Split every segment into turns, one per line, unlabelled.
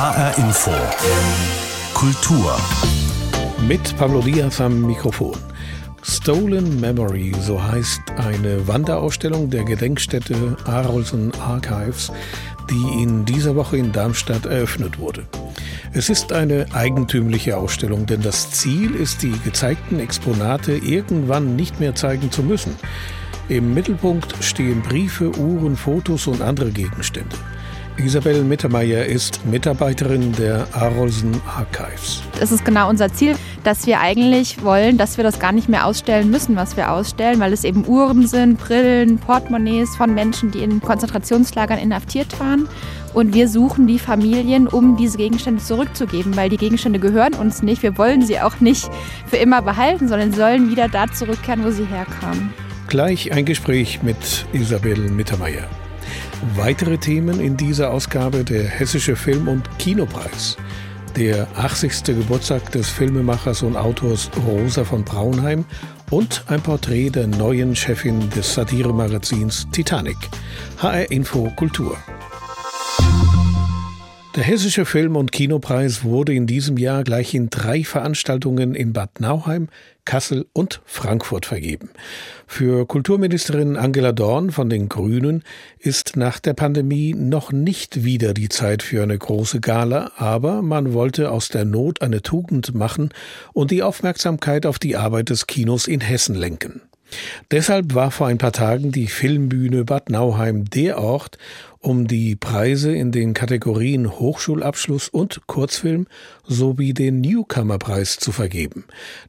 HR Info. Kultur.
Mit Pablo Diaz am Mikrofon. Stolen Memory, so heißt eine Wanderausstellung der Gedenkstätte Arolsen Archives, die in dieser Woche in Darmstadt eröffnet wurde. Es ist eine eigentümliche Ausstellung, denn das Ziel ist, die gezeigten Exponate irgendwann nicht mehr zeigen zu müssen. Im Mittelpunkt stehen Briefe, Uhren, Fotos und andere Gegenstände. Isabel Mittermeier ist Mitarbeiterin der Arolsen Archives.
Es ist genau unser Ziel, dass wir eigentlich wollen, dass wir das gar nicht mehr ausstellen müssen, was wir ausstellen, weil es eben Uhren sind, Brillen, Portemonnaies von Menschen, die in Konzentrationslagern inhaftiert waren. Und wir suchen die Familien, um diese Gegenstände zurückzugeben, weil die Gegenstände gehören uns nicht. Wir wollen sie auch nicht für immer behalten, sondern sollen wieder da zurückkehren, wo sie herkamen.
Gleich ein Gespräch mit Isabel Mittermeier. Weitere Themen in dieser Ausgabe der Hessische Film- und Kinopreis. Der 80. Geburtstag des Filmemachers und Autors Rosa von Braunheim und ein Porträt der neuen Chefin des Satiremagazins Titanic. HR Info Kultur. Der Hessische Film- und Kinopreis wurde in diesem Jahr gleich in drei Veranstaltungen in Bad Nauheim, Kassel und Frankfurt vergeben. Für Kulturministerin Angela Dorn von den Grünen ist nach der Pandemie noch nicht wieder die Zeit für eine große Gala, aber man wollte aus der Not eine Tugend machen und die Aufmerksamkeit auf die Arbeit des Kinos in Hessen lenken. Deshalb war vor ein paar Tagen die Filmbühne Bad Nauheim der Ort, um die Preise in den Kategorien Hochschulabschluss und Kurzfilm sowie den Newcomer-Preis zu vergeben.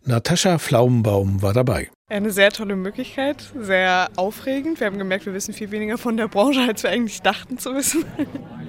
Natascha Pflaumenbaum war dabei.
Eine sehr tolle Möglichkeit, sehr aufregend. Wir haben gemerkt, wir wissen viel weniger von der Branche, als wir eigentlich dachten zu wissen.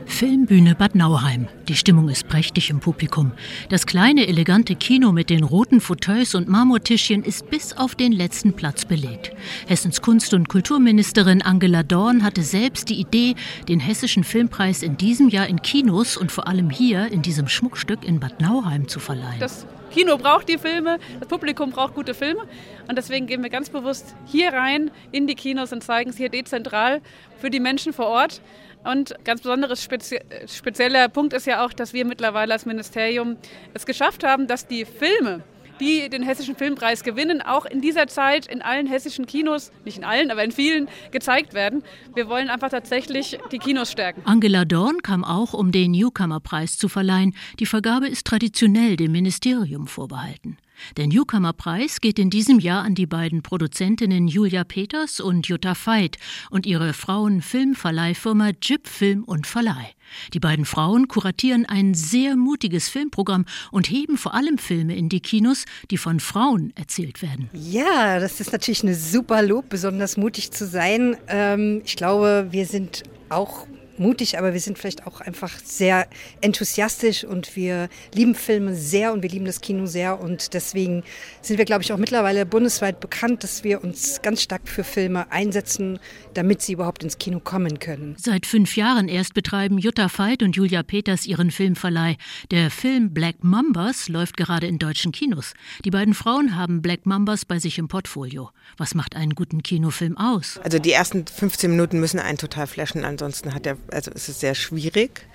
Filmbühne Bad Nauheim. Die Stimmung ist prächtig im Publikum. Das kleine, elegante Kino mit den roten Fauteuils und Marmortischchen ist bis auf den letzten Platz belegt. Hessens Kunst- und Kulturministerin Angela Dorn hatte selbst die Idee, den Hessischen Filmpreis in diesem Jahr in Kinos und vor allem hier in diesem Schmuckstück in Bad Nauheim zu verleihen.
Das Kino braucht die Filme, das Publikum braucht gute Filme. Und deswegen gehen wir ganz bewusst hier rein in die Kinos und zeigen es hier dezentral für die Menschen vor Ort. Und ganz besonderes spezie spezieller Punkt ist ja auch, dass wir mittlerweile als Ministerium es geschafft haben, dass die Filme, die den Hessischen Filmpreis gewinnen, auch in dieser Zeit in allen hessischen Kinos, nicht in allen, aber in vielen, gezeigt werden. Wir wollen einfach tatsächlich die Kinos stärken.
Angela Dorn kam auch, um den Newcomer-Preis zu verleihen. Die Vergabe ist traditionell dem Ministerium vorbehalten. Der Newcomer-Preis geht in diesem Jahr an die beiden Produzentinnen Julia Peters und Jutta Veit und ihre Frauen-Filmverleihfirma Jip Film und Verleih. Die beiden Frauen kuratieren ein sehr mutiges Filmprogramm und heben vor allem Filme in die Kinos, die von Frauen erzählt werden.
Ja, das ist natürlich eine super Lob, besonders mutig zu sein. Ähm, ich glaube, wir sind auch mutig, aber wir sind vielleicht auch einfach sehr enthusiastisch und wir lieben Filme sehr und wir lieben das Kino sehr und deswegen sind wir, glaube ich, auch mittlerweile bundesweit bekannt, dass wir uns ganz stark für Filme einsetzen, damit sie überhaupt ins Kino kommen können.
Seit fünf Jahren erst betreiben Jutta Veit und Julia Peters ihren Filmverleih. Der Film Black Mambas läuft gerade in deutschen Kinos. Die beiden Frauen haben Black Mambas bei sich im Portfolio. Was macht einen guten Kinofilm aus?
Also die ersten 15 Minuten müssen einen total flashen, ansonsten hat der also es ist sehr schwierig.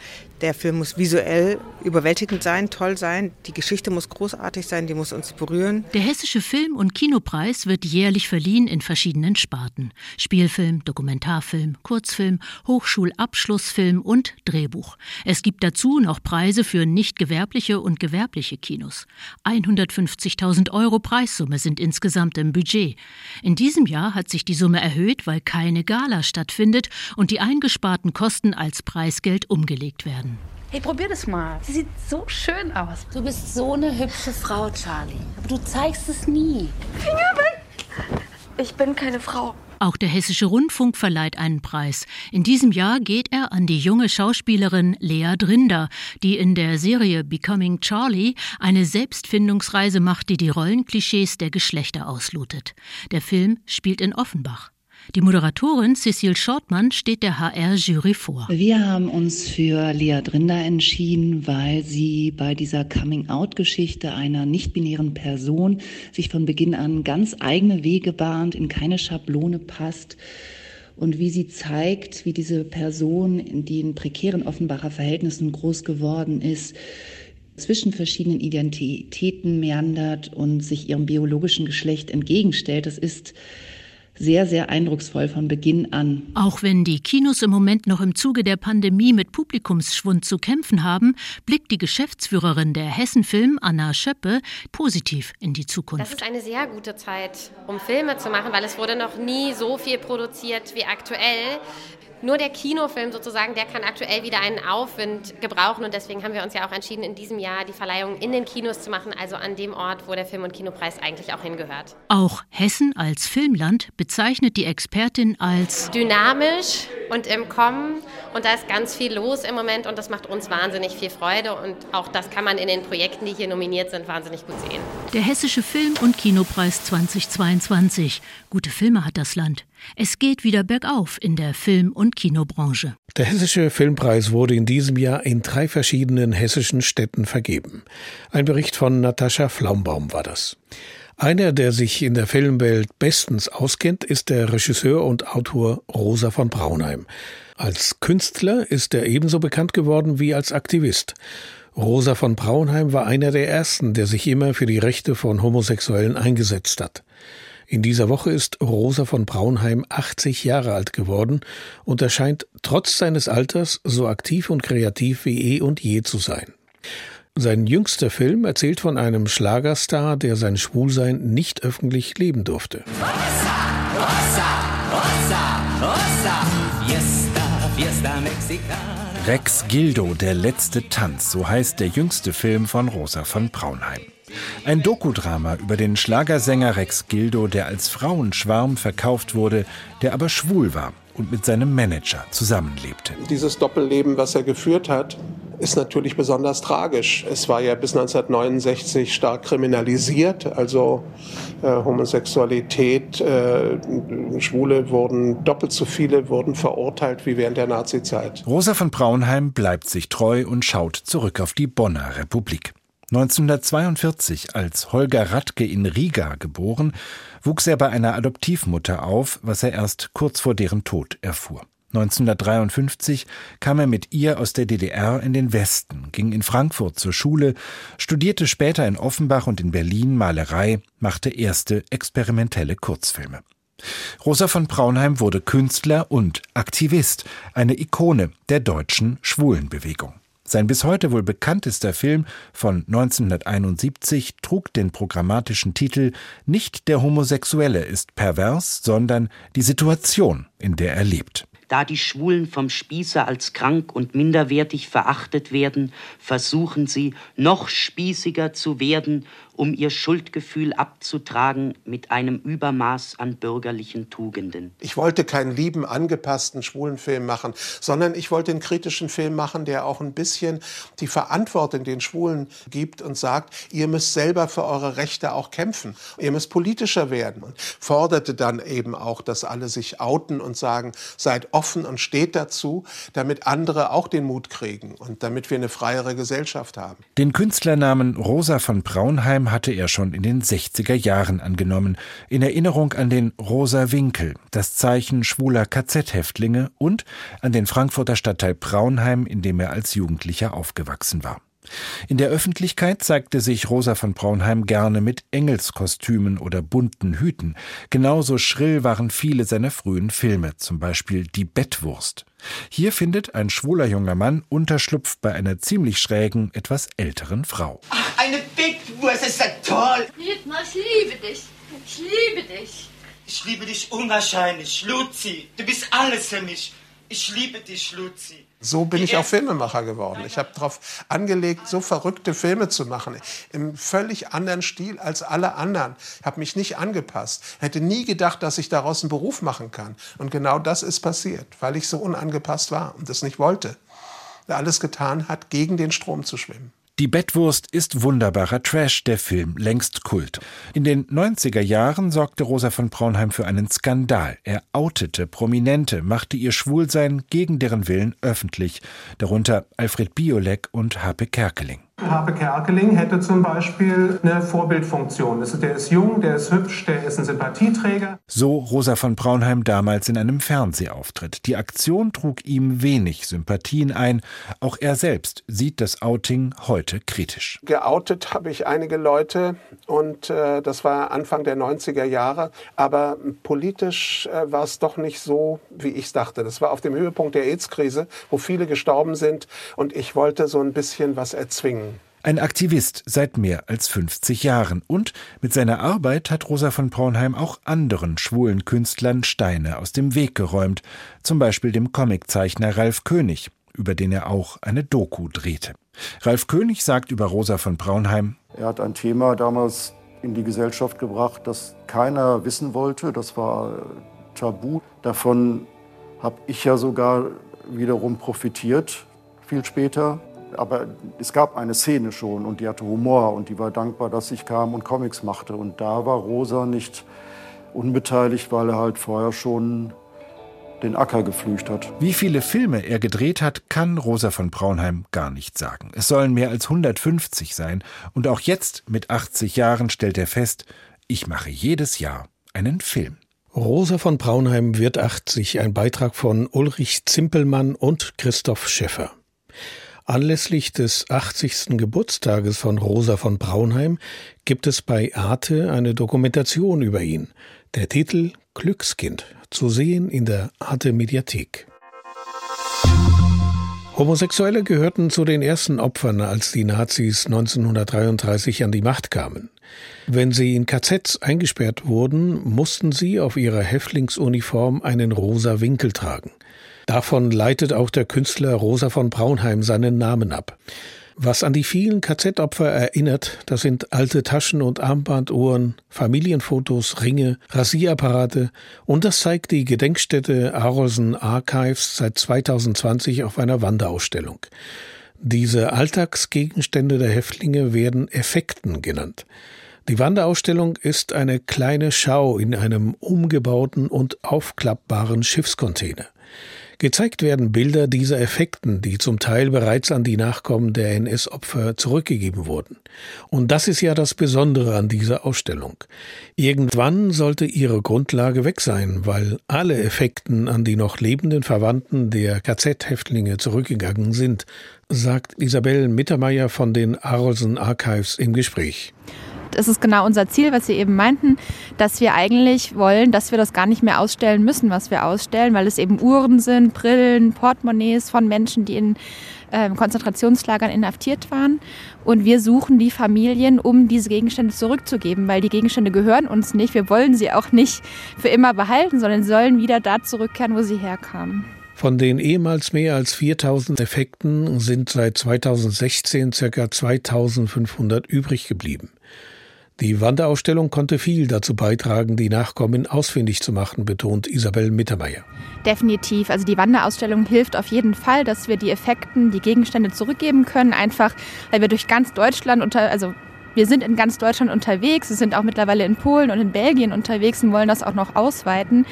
Der Film muss visuell überwältigend sein, toll sein. Die Geschichte muss großartig sein, die muss uns berühren.
Der Hessische Film- und Kinopreis wird jährlich verliehen in verschiedenen Sparten. Spielfilm, Dokumentarfilm, Kurzfilm, Hochschulabschlussfilm und Drehbuch. Es gibt dazu noch Preise für nicht gewerbliche und gewerbliche Kinos. 150.000 Euro Preissumme sind insgesamt im Budget. In diesem Jahr hat sich die Summe erhöht, weil keine Gala stattfindet und die eingesparten Kosten als Preisgeld umgelegt werden.
Hey, probier das mal. Sie sieht so schön aus.
Du bist so eine hübsche Frau, Charlie. Aber du zeigst es nie.
Finger weg! Ich bin keine Frau.
Auch der Hessische Rundfunk verleiht einen Preis. In diesem Jahr geht er an die junge Schauspielerin Lea Drinder, die in der Serie Becoming Charlie eine Selbstfindungsreise macht, die die Rollenklischees der Geschlechter auslotet. Der Film spielt in Offenbach. Die Moderatorin Cecile Shortmann steht der HR-Jury vor.
Wir haben uns für Lea Drinder entschieden, weil sie bei dieser Coming-out-Geschichte einer nicht-binären Person sich von Beginn an ganz eigene Wege bahnt, in keine Schablone passt und wie sie zeigt, wie diese Person, die in prekären Offenbacher Verhältnissen groß geworden ist, zwischen verschiedenen Identitäten meandert und sich ihrem biologischen Geschlecht entgegenstellt. Das ist sehr, sehr eindrucksvoll von Beginn an.
Auch wenn die Kinos im Moment noch im Zuge der Pandemie mit Publikumsschwund zu kämpfen haben, blickt die Geschäftsführerin der Hessenfilm, Anna Schöppe, positiv in die Zukunft.
Das ist eine sehr gute Zeit, um Filme zu machen, weil es wurde noch nie so viel produziert wie aktuell. Nur der Kinofilm sozusagen, der kann aktuell wieder einen Aufwind gebrauchen und deswegen haben wir uns ja auch entschieden, in diesem Jahr die Verleihung in den Kinos zu machen, also an dem Ort, wo der Film- und Kinopreis eigentlich auch hingehört.
Auch Hessen als Filmland bezeichnet die Expertin als
dynamisch und im Kommen und da ist ganz viel los im Moment und das macht uns wahnsinnig viel Freude und auch das kann man in den Projekten, die hier nominiert sind, wahnsinnig gut sehen.
Der Hessische Film- und Kinopreis 2022. Gute Filme hat das Land. Es geht wieder bergauf in der Film- und Kinobranche.
Der Hessische Filmpreis wurde in diesem Jahr in drei verschiedenen hessischen Städten vergeben. Ein Bericht von Natascha Flaumbaum war das. Einer, der sich in der Filmwelt bestens auskennt, ist der Regisseur und Autor Rosa von Braunheim. Als Künstler ist er ebenso bekannt geworden wie als Aktivist. Rosa von Braunheim war einer der ersten, der sich immer für die Rechte von Homosexuellen eingesetzt hat. In dieser Woche ist Rosa von Braunheim 80 Jahre alt geworden und erscheint trotz seines Alters so aktiv und kreativ wie eh und je zu sein. Sein jüngster Film erzählt von einem Schlagerstar, der sein Schwulsein nicht öffentlich leben durfte.
Rex Gildo, der letzte Tanz, so heißt der jüngste Film von Rosa von Braunheim. Ein Dokudrama über den Schlagersänger Rex Gildo, der als Frauenschwarm verkauft wurde, der aber schwul war und mit seinem Manager zusammenlebte.
Dieses Doppelleben, was er geführt hat, ist natürlich besonders tragisch. Es war ja bis 1969 stark kriminalisiert, also äh, Homosexualität, äh, Schwule wurden doppelt so viele wurden verurteilt wie während der Nazizeit.
Rosa von Braunheim bleibt sich treu und schaut zurück auf die Bonner Republik. 1942, als Holger Radke in Riga geboren, wuchs er bei einer Adoptivmutter auf, was er erst kurz vor deren Tod erfuhr. 1953 kam er mit ihr aus der DDR in den Westen, ging in Frankfurt zur Schule, studierte später in Offenbach und in Berlin Malerei, machte erste experimentelle Kurzfilme. Rosa von Braunheim wurde Künstler und Aktivist, eine Ikone der deutschen Schwulenbewegung. Sein bis heute wohl bekanntester Film von 1971 trug den programmatischen Titel Nicht der Homosexuelle ist pervers, sondern die Situation, in der er lebt.
Da die Schwulen vom Spießer als krank und minderwertig verachtet werden, versuchen sie, noch spießiger zu werden um ihr Schuldgefühl abzutragen mit einem Übermaß an bürgerlichen Tugenden.
Ich wollte keinen lieben, angepassten schwulen Film machen, sondern ich wollte einen kritischen Film machen, der auch ein bisschen die Verantwortung den Schwulen gibt und sagt, ihr müsst selber für eure Rechte auch kämpfen. Ihr müsst politischer werden. Und forderte dann eben auch, dass alle sich outen und sagen, seid offen und steht dazu, damit andere auch den Mut kriegen und damit wir eine freiere Gesellschaft haben.
Den Künstlernamen Rosa von Braunheim hatte er schon in den 60er Jahren angenommen, in Erinnerung an den Rosa Winkel, das Zeichen schwuler KZ-Häftlinge und an den Frankfurter Stadtteil Braunheim, in dem er als Jugendlicher aufgewachsen war. In der Öffentlichkeit zeigte sich Rosa von Braunheim gerne mit Engelskostümen oder bunten Hüten. Genauso schrill waren viele seiner frühen Filme, zum Beispiel Die Bettwurst. Hier findet ein schwuler junger Mann Unterschlupf bei einer ziemlich schrägen, etwas älteren Frau.
Ach, eine Bettwurst, ist ja toll!
Dietmar, ich liebe dich. Ich liebe dich.
Ich liebe dich unwahrscheinlich, Luzi. Du bist alles für mich. Ich liebe dich, Luzi.
So bin ich auch Filmemacher geworden. Ich habe darauf angelegt, so verrückte Filme zu machen. Im völlig anderen Stil als alle anderen. Ich habe mich nicht angepasst. Hätte nie gedacht, dass ich daraus einen Beruf machen kann. Und genau das ist passiert, weil ich so unangepasst war und das nicht wollte. Alles getan hat, gegen den Strom zu schwimmen.
Die Bettwurst ist wunderbarer Trash, der Film längst Kult. In den 90er Jahren sorgte Rosa von Braunheim für einen Skandal. Er outete Prominente, machte ihr Schwulsein gegen deren Willen öffentlich, darunter Alfred Biolek und Hape Kerkeling.
Harpe Kerkeling hätte zum Beispiel eine Vorbildfunktion. Der ist jung, der ist hübsch, der ist ein Sympathieträger.
So Rosa von Braunheim damals in einem Fernsehauftritt. Die Aktion trug ihm wenig Sympathien ein. Auch er selbst sieht das Outing heute kritisch.
Geoutet habe ich einige Leute und äh, das war Anfang der 90er Jahre. Aber politisch äh, war es doch nicht so, wie ich es dachte. Das war auf dem Höhepunkt der AIDS-Krise, wo viele gestorben sind und ich wollte so ein bisschen was erzwingen.
Ein Aktivist seit mehr als 50 Jahren. Und mit seiner Arbeit hat Rosa von Braunheim auch anderen schwulen Künstlern Steine aus dem Weg geräumt. Zum Beispiel dem Comiczeichner Ralf König, über den er auch eine Doku drehte. Ralf König sagt über Rosa von Braunheim,
er hat ein Thema damals in die Gesellschaft gebracht, das keiner wissen wollte. Das war tabu. Davon habe ich ja sogar wiederum profitiert, viel später. Aber es gab eine Szene schon und die hatte Humor und die war dankbar, dass ich kam und Comics machte. Und da war Rosa nicht unbeteiligt, weil er halt vorher schon den Acker geflücht hat.
Wie viele Filme er gedreht hat, kann Rosa von Braunheim gar nicht sagen. Es sollen mehr als 150 sein. Und auch jetzt mit 80 Jahren stellt er fest, ich mache jedes Jahr einen Film.
Rosa von Braunheim wird 80, ein Beitrag von Ulrich Zimpelmann und Christoph Schäffer. Anlässlich des 80. Geburtstages von Rosa von Braunheim gibt es bei Arte eine Dokumentation über ihn. Der Titel Glückskind, zu sehen in der Arte Mediathek. Homosexuelle gehörten zu den ersten Opfern, als die Nazis 1933 an die Macht kamen. Wenn sie in KZs eingesperrt wurden, mussten sie auf ihrer Häftlingsuniform einen rosa Winkel tragen. Davon leitet auch der Künstler Rosa von Braunheim seinen Namen ab. Was an die vielen KZ-Opfer erinnert, das sind alte Taschen- und Armbanduhren, Familienfotos, Ringe, Rasierapparate und das zeigt die Gedenkstätte Arolsen Archives seit 2020 auf einer Wanderausstellung. Diese Alltagsgegenstände der Häftlinge werden Effekten genannt. Die Wanderausstellung ist eine kleine Schau in einem umgebauten und aufklappbaren Schiffscontainer. Gezeigt werden Bilder dieser Effekten, die zum Teil bereits an die Nachkommen der NS-Opfer zurückgegeben wurden. Und das ist ja das Besondere an dieser Ausstellung. Irgendwann sollte ihre Grundlage weg sein, weil alle Effekten an die noch lebenden Verwandten der KZ-Häftlinge zurückgegangen sind, sagt Isabel Mittermeier von den Arolsen Archives im Gespräch
das ist genau unser Ziel, was Sie eben meinten, dass wir eigentlich wollen, dass wir das gar nicht mehr ausstellen müssen, was wir ausstellen, weil es eben Uhren sind, Brillen, Portemonnaies von Menschen, die in äh, Konzentrationslagern inhaftiert waren. Und wir suchen die Familien, um diese Gegenstände zurückzugeben, weil die Gegenstände gehören uns nicht. Wir wollen sie auch nicht für immer behalten, sondern sollen wieder da zurückkehren, wo sie herkamen.
Von den ehemals mehr als 4000 Effekten sind seit 2016 ca. 2500 übrig geblieben. Die Wanderausstellung konnte viel dazu beitragen, die Nachkommen ausfindig zu machen, betont Isabel Mittermeier.
Definitiv. Also die Wanderausstellung hilft auf jeden Fall, dass wir die Effekten, die Gegenstände zurückgeben können, einfach weil wir durch ganz Deutschland unter, also wir sind in ganz Deutschland unterwegs, wir sind auch mittlerweile in Polen und in Belgien unterwegs und wollen das auch noch ausweiten,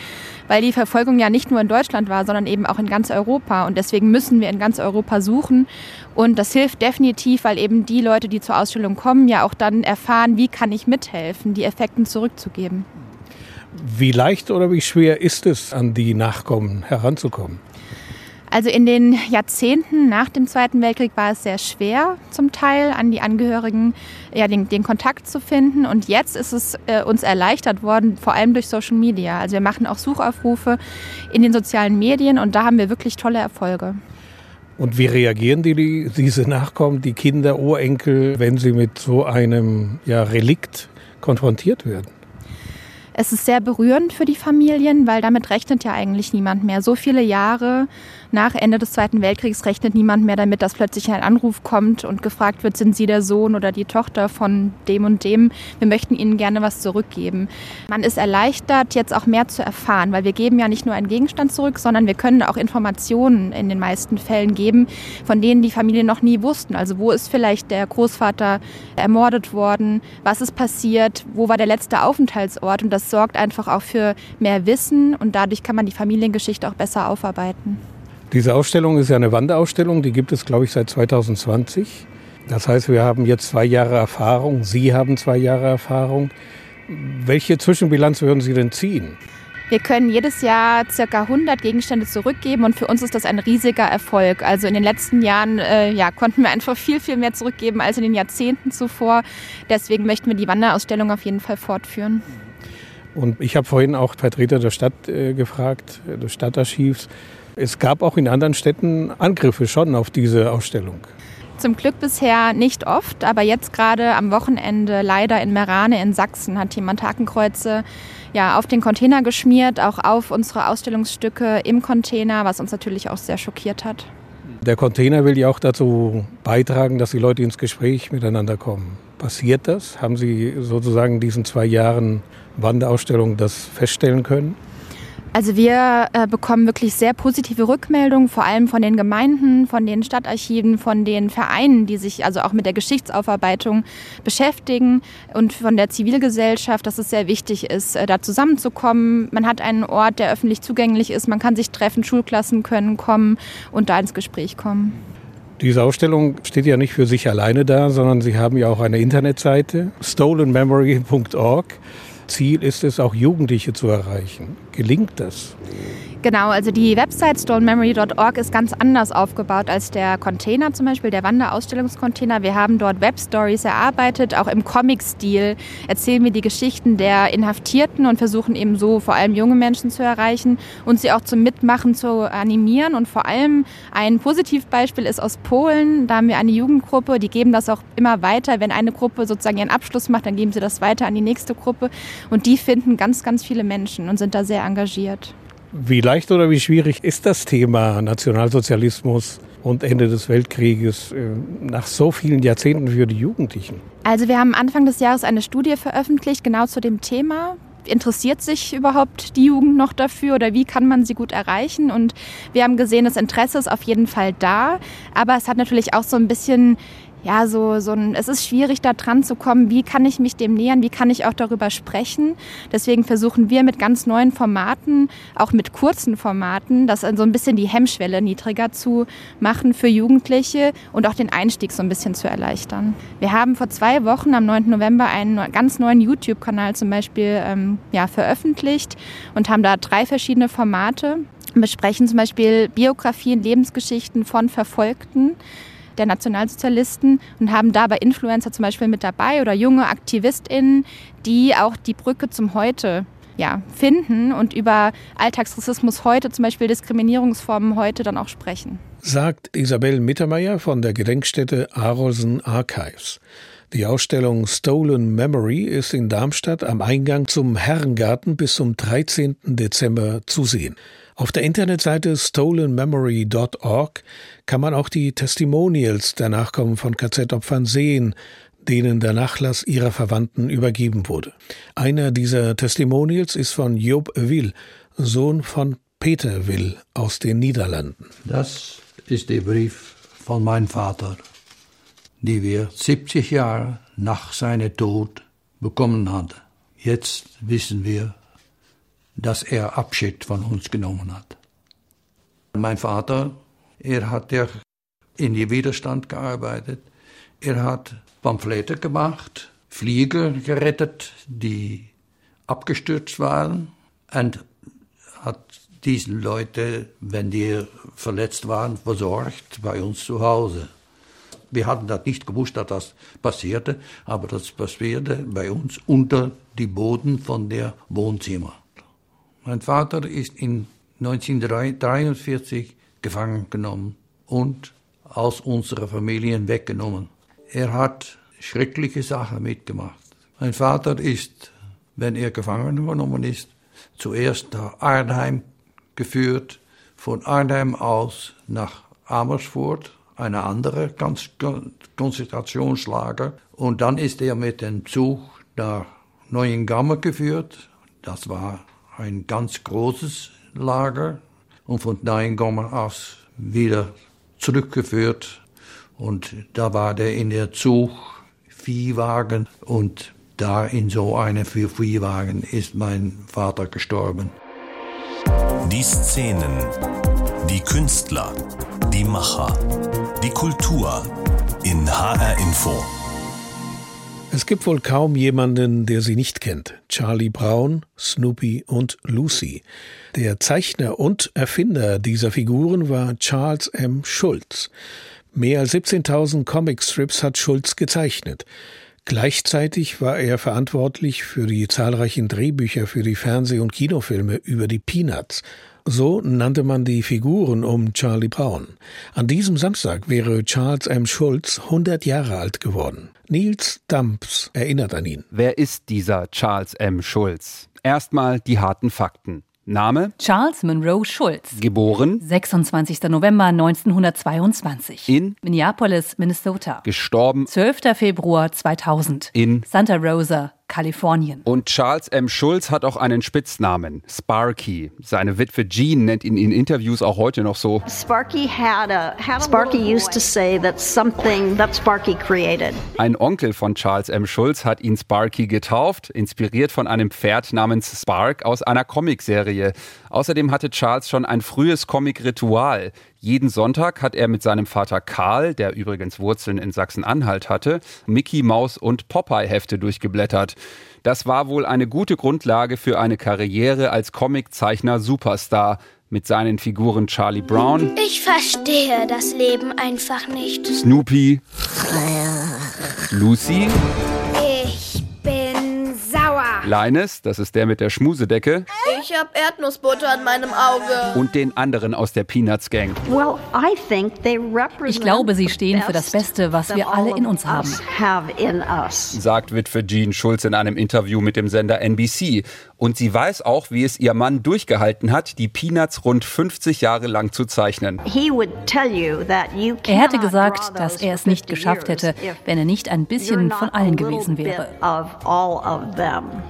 weil die Verfolgung ja nicht nur in Deutschland war, sondern eben auch in ganz Europa. Und deswegen müssen wir in ganz Europa suchen. Und das hilft definitiv, weil eben die Leute, die zur Ausstellung kommen, ja auch dann erfahren, wie kann ich mithelfen, die Effekten zurückzugeben.
Wie leicht oder wie schwer ist es, an die Nachkommen heranzukommen?
Also in den Jahrzehnten nach dem Zweiten Weltkrieg war es sehr schwer, zum Teil an die Angehörigen ja, den, den Kontakt zu finden. Und jetzt ist es äh, uns erleichtert worden, vor allem durch Social Media. Also wir machen auch Suchaufrufe in den sozialen Medien und da haben wir wirklich tolle Erfolge.
Und wie reagieren die, diese Nachkommen, die Kinder, Urenkel, wenn sie mit so einem ja, Relikt konfrontiert werden?
Es ist sehr berührend für die Familien, weil damit rechnet ja eigentlich niemand mehr. So viele Jahre nach Ende des Zweiten Weltkriegs rechnet niemand mehr damit, dass plötzlich ein Anruf kommt und gefragt wird, sind Sie der Sohn oder die Tochter von dem und dem? Wir möchten Ihnen gerne was zurückgeben. Man ist erleichtert, jetzt auch mehr zu erfahren, weil wir geben ja nicht nur einen Gegenstand zurück, sondern wir können auch Informationen in den meisten Fällen geben, von denen die Familien noch nie wussten. Also wo ist vielleicht der Großvater ermordet worden? Was ist passiert? Wo war der letzte Aufenthaltsort? Und das sorgt einfach auch für mehr Wissen und dadurch kann man die Familiengeschichte auch besser aufarbeiten.
Diese Ausstellung ist ja eine Wanderausstellung, die gibt es, glaube ich, seit 2020. Das heißt, wir haben jetzt zwei Jahre Erfahrung, Sie haben zwei Jahre Erfahrung. Welche Zwischenbilanz würden Sie denn ziehen?
Wir können jedes Jahr ca. 100 Gegenstände zurückgeben und für uns ist das ein riesiger Erfolg. Also in den letzten Jahren äh, ja, konnten wir einfach viel, viel mehr zurückgeben als in den Jahrzehnten zuvor. Deswegen möchten wir die Wanderausstellung auf jeden Fall fortführen.
Und ich habe vorhin auch Vertreter der Stadt äh, gefragt, des Stadtarchivs. Es gab auch in anderen Städten Angriffe schon auf diese Ausstellung.
Zum Glück bisher nicht oft, aber jetzt gerade am Wochenende leider in Merane in Sachsen hat jemand Hakenkreuze ja, auf den Container geschmiert, auch auf unsere Ausstellungsstücke im Container, was uns natürlich auch sehr schockiert hat.
Der Container will ja auch dazu beitragen, dass die Leute ins Gespräch miteinander kommen. Passiert das? Haben Sie sozusagen in diesen zwei Jahren Wanderausstellung das feststellen können?
Also wir äh, bekommen wirklich sehr positive Rückmeldungen, vor allem von den Gemeinden, von den Stadtarchiven, von den Vereinen, die sich also auch mit der Geschichtsaufarbeitung beschäftigen und von der Zivilgesellschaft, dass es sehr wichtig ist, äh, da zusammenzukommen. Man hat einen Ort, der öffentlich zugänglich ist, man kann sich treffen, Schulklassen können kommen und da ins Gespräch kommen.
Diese Ausstellung steht ja nicht für sich alleine da, sondern Sie haben ja auch eine Internetseite, stolenmemory.org. Ziel ist es, auch Jugendliche zu erreichen. Gelingt das?
Genau, also die Website stonememory.org ist ganz anders aufgebaut als der Container zum Beispiel, der Wanderausstellungscontainer. Wir haben dort Webstories erarbeitet, auch im Comic-Stil erzählen wir die Geschichten der Inhaftierten und versuchen eben so vor allem junge Menschen zu erreichen und sie auch zum Mitmachen zu animieren. Und vor allem ein Positivbeispiel ist aus Polen. Da haben wir eine Jugendgruppe, die geben das auch immer weiter. Wenn eine Gruppe sozusagen ihren Abschluss macht, dann geben sie das weiter an die nächste Gruppe. Und die finden ganz, ganz viele Menschen und sind da sehr engagiert.
Wie leicht oder wie schwierig ist das Thema Nationalsozialismus und Ende des Weltkrieges äh, nach so vielen Jahrzehnten für die Jugendlichen?
Also wir haben Anfang des Jahres eine Studie veröffentlicht, genau zu dem Thema interessiert sich überhaupt die Jugend noch dafür oder wie kann man sie gut erreichen? Und wir haben gesehen, das Interesse ist auf jeden Fall da, aber es hat natürlich auch so ein bisschen ja, so, so ein, es ist schwierig, da dran zu kommen. Wie kann ich mich dem nähern? Wie kann ich auch darüber sprechen? Deswegen versuchen wir mit ganz neuen Formaten, auch mit kurzen Formaten, das so ein bisschen die Hemmschwelle niedriger zu machen für Jugendliche und auch den Einstieg so ein bisschen zu erleichtern. Wir haben vor zwei Wochen am 9. November einen ganz neuen YouTube-Kanal zum Beispiel ähm, ja, veröffentlicht und haben da drei verschiedene Formate. Wir besprechen zum Beispiel Biografien, Lebensgeschichten von Verfolgten der Nationalsozialisten und haben dabei Influencer zum Beispiel mit dabei oder junge AktivistInnen, die auch die Brücke zum Heute ja, finden und über Alltagsrassismus heute, zum Beispiel Diskriminierungsformen heute dann auch sprechen.
Sagt Isabel Mittermeier von der Gedenkstätte Arolsen Archives. Die Ausstellung Stolen Memory ist in Darmstadt am Eingang zum Herrengarten bis zum 13. Dezember zu sehen. Auf der Internetseite stolenmemory.org kann man auch die Testimonials der Nachkommen von KZ-Opfern sehen, denen der Nachlass ihrer Verwandten übergeben wurde. Einer dieser Testimonials ist von Job Will, Sohn von Peter Will aus den Niederlanden.
Das ist der Brief von meinem Vater, die wir 70 Jahre nach seinem Tod bekommen hatten. Jetzt wissen wir, dass er Abschied von uns genommen hat. Mein Vater, er hat ja in die Widerstand gearbeitet. Er hat Pamphlete gemacht, Flieger gerettet, die abgestürzt waren und hat diesen Leute, wenn die verletzt waren, versorgt bei uns zu Hause. Wir hatten das nicht gewusst, dass das passierte, aber das passierte bei uns unter die Boden von der Wohnzimmer. Mein Vater ist in 1943 gefangen genommen und aus unserer Familie weggenommen. Er hat schreckliche Sachen mitgemacht. Mein Vater ist, wenn er gefangen genommen ist, zuerst nach Arnheim geführt, von Arnheim aus nach Amersfoort, eine andere Konzentrationslager, und dann ist er mit dem Zug nach Neuengamme geführt. Das war ein ganz großes Lager und von Neuengamme aus wieder zurückgeführt. Und da war der in der Zug Viehwagen und da in so einem Viehwagen ist mein Vater gestorben.
Die Szenen, die Künstler, die Macher, die Kultur in HR Info.
Es gibt wohl kaum jemanden, der sie nicht kennt. Charlie Brown, Snoopy und Lucy. Der Zeichner und Erfinder dieser Figuren war Charles M. Schulz. Mehr als 17.000 Comicstrips hat Schulz gezeichnet. Gleichzeitig war er verantwortlich für die zahlreichen Drehbücher für die Fernseh- und Kinofilme über die Peanuts so nannte man die Figuren um Charlie Brown. An diesem Samstag wäre Charles M. Schulz 100 Jahre alt geworden. Niels Dumps erinnert an ihn.
Wer ist dieser Charles M. Schulz? Erstmal die harten Fakten. Name?
Charles Monroe Schulz.
Geboren?
26. November 1922.
In?
Minneapolis, Minnesota.
Gestorben?
12. Februar 2000.
In?
Santa Rosa, Kalifornien.
Und Charles M. Schulz hat auch einen Spitznamen, Sparky. Seine Witwe Jean nennt ihn in Interviews auch heute noch so.
Sparky had a, had a Sparky used to say that something that Sparky created.
Ein Onkel von Charles M. Schulz hat ihn Sparky getauft, inspiriert von einem Pferd namens Spark aus einer Comicserie. Außerdem hatte Charles schon ein frühes Comic-Ritual. Jeden Sonntag hat er mit seinem Vater Karl, der übrigens Wurzeln in Sachsen-Anhalt hatte, Mickey Maus und Popeye-Hefte durchgeblättert. Das war wohl eine gute Grundlage für eine Karriere als Comiczeichner Superstar. Mit seinen Figuren Charlie Brown.
Ich verstehe das Leben einfach nicht.
Snoopy. Lucy. Linus, das ist der mit der Schmusedecke.
Ich habe Erdnussbutter an meinem Auge.
Und den anderen aus der Peanuts Gang.
Well, I think they represent
ich glaube, sie stehen für das Beste, was wir alle in uns haben.
Sagt Witwe Jean Schulz in einem Interview mit dem Sender NBC. Und sie weiß auch, wie es ihr Mann durchgehalten hat, die Peanuts rund 50 Jahre lang zu zeichnen.
Er hätte gesagt, dass er es nicht geschafft hätte, wenn er nicht ein bisschen von allen gewesen wäre.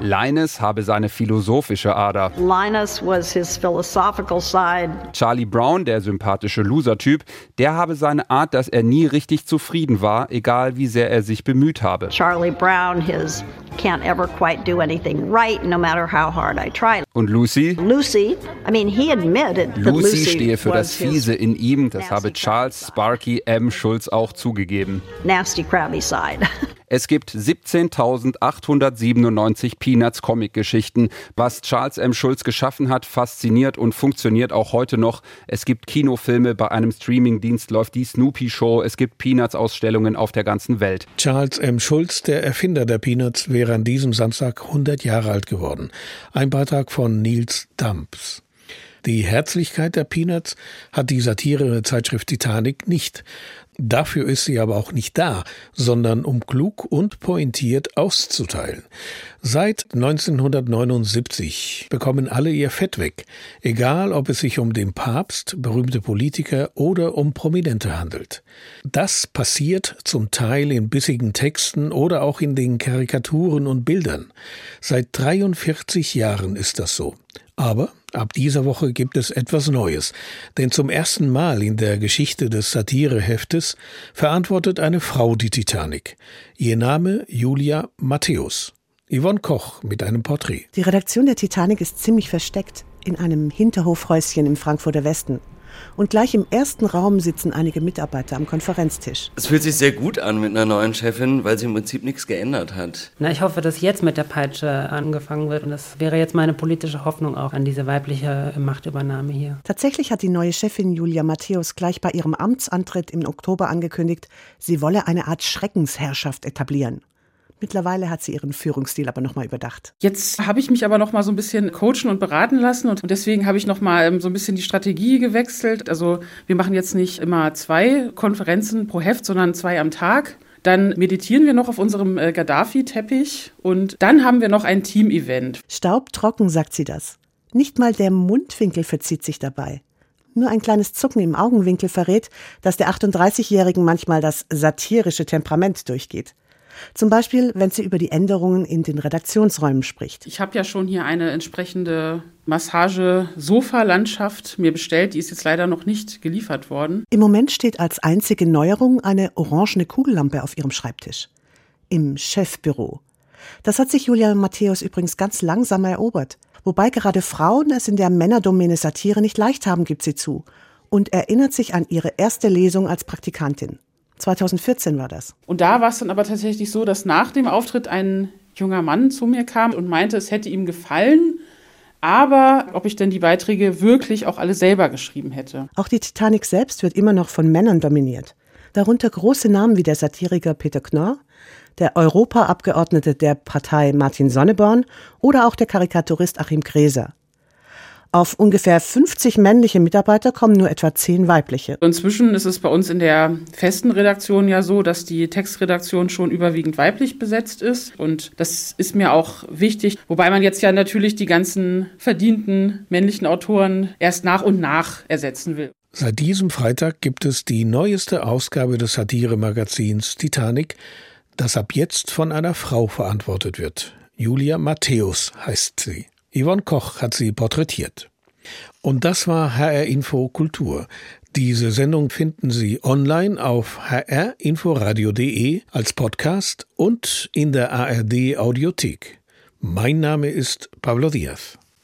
Linus habe seine philosophische Ader.
Linus was his philosophical side.
Charlie Brown, der sympathische Loser-Typ, der habe seine Art, dass er nie richtig zufrieden war, egal wie sehr er sich bemüht habe.
Charlie Brown, his can't ever quite do anything right, no matter how hard I try.
Und Lucy?
Lucy, I mean, he admitted that
Lucy,
Lucy
stehe für das Fiese in ihm, das habe Charles Sparky M. Schulz auch zugegeben.
nasty, crabby side.
Es gibt 17.897 Peanuts Comic-Geschichten. Was Charles M. Schulz geschaffen hat, fasziniert und funktioniert auch heute noch. Es gibt Kinofilme, bei einem Streamingdienst läuft die Snoopy Show, es gibt Peanuts-Ausstellungen auf der ganzen Welt.
Charles M. Schulz, der Erfinder der Peanuts, wäre an diesem Samstag 100 Jahre alt geworden. Ein Beitrag von Niels Dumps. Die Herzlichkeit der Peanuts hat die Satire-Zeitschrift Titanic nicht. Dafür ist sie aber auch nicht da, sondern um klug und pointiert auszuteilen. Seit 1979 bekommen alle ihr Fett weg, egal ob es sich um den Papst, berühmte Politiker oder um Prominente handelt. Das passiert zum Teil in bissigen Texten oder auch in den Karikaturen und Bildern. Seit 43 Jahren ist das so. Aber ab dieser Woche gibt es etwas Neues, denn zum ersten Mal in der Geschichte des Satireheftes verantwortet eine Frau die Titanic. Ihr Name Julia Matthäus. Yvonne Koch mit einem Porträt.
Die Redaktion der Titanic ist ziemlich versteckt in einem Hinterhofhäuschen im Frankfurter Westen. Und gleich im ersten Raum sitzen einige Mitarbeiter am Konferenztisch.
Es fühlt sich sehr gut an mit einer neuen Chefin, weil sie im Prinzip nichts geändert hat.
Na, ich hoffe, dass jetzt mit der Peitsche angefangen wird. Und das wäre jetzt meine politische Hoffnung auch an diese weibliche Machtübernahme hier.
Tatsächlich hat die neue Chefin Julia Matthäus gleich bei ihrem Amtsantritt im Oktober angekündigt, sie wolle eine Art Schreckensherrschaft etablieren. Mittlerweile hat sie ihren Führungsstil aber nochmal überdacht.
Jetzt habe ich mich aber nochmal so ein bisschen coachen und beraten lassen und deswegen habe ich nochmal so ein bisschen die Strategie gewechselt. Also wir machen jetzt nicht immer zwei Konferenzen pro Heft, sondern zwei am Tag. Dann meditieren wir noch auf unserem äh, Gaddafi-Teppich und dann haben wir noch ein Team-Event.
Staubtrocken, sagt sie das. Nicht mal der Mundwinkel verzieht sich dabei. Nur ein kleines Zucken im Augenwinkel verrät, dass der 38-Jährigen manchmal das satirische Temperament durchgeht. Zum Beispiel, wenn sie über die Änderungen in den Redaktionsräumen spricht.
Ich habe ja schon hier eine entsprechende Massage-Sofa-Landschaft mir bestellt. Die ist jetzt leider noch nicht geliefert worden.
Im Moment steht als einzige Neuerung eine orangene Kugellampe auf ihrem Schreibtisch. Im Chefbüro. Das hat sich Julia Matthäus übrigens ganz langsam erobert. Wobei gerade Frauen es in der Männerdomäne Satire nicht leicht haben, gibt sie zu. Und erinnert sich an ihre erste Lesung als Praktikantin. 2014 war das.
Und da war es dann aber tatsächlich so, dass nach dem Auftritt ein junger Mann zu mir kam und meinte, es hätte ihm gefallen, aber ob ich denn die Beiträge wirklich auch alle selber geschrieben hätte.
Auch die Titanic selbst wird immer noch von Männern dominiert. Darunter große Namen wie der Satiriker Peter Knorr, der Europaabgeordnete der Partei Martin Sonneborn oder auch der Karikaturist Achim Gräser. Auf ungefähr 50 männliche Mitarbeiter kommen nur etwa 10 weibliche.
Inzwischen ist es bei uns in der festen Redaktion ja so, dass die Textredaktion schon überwiegend weiblich besetzt ist. Und das ist mir auch wichtig. Wobei man jetzt ja natürlich die ganzen verdienten männlichen Autoren erst nach und nach ersetzen will.
Seit diesem Freitag gibt es die neueste Ausgabe des Satiremagazins Titanic, das ab jetzt von einer Frau verantwortet wird. Julia Matthäus heißt sie. Yvonne Koch hat sie porträtiert. Und das war HR Info Kultur. Diese Sendung finden Sie online auf hrinforadio.de als Podcast und in der ARD Audiothek. Mein Name ist Pablo Diaz.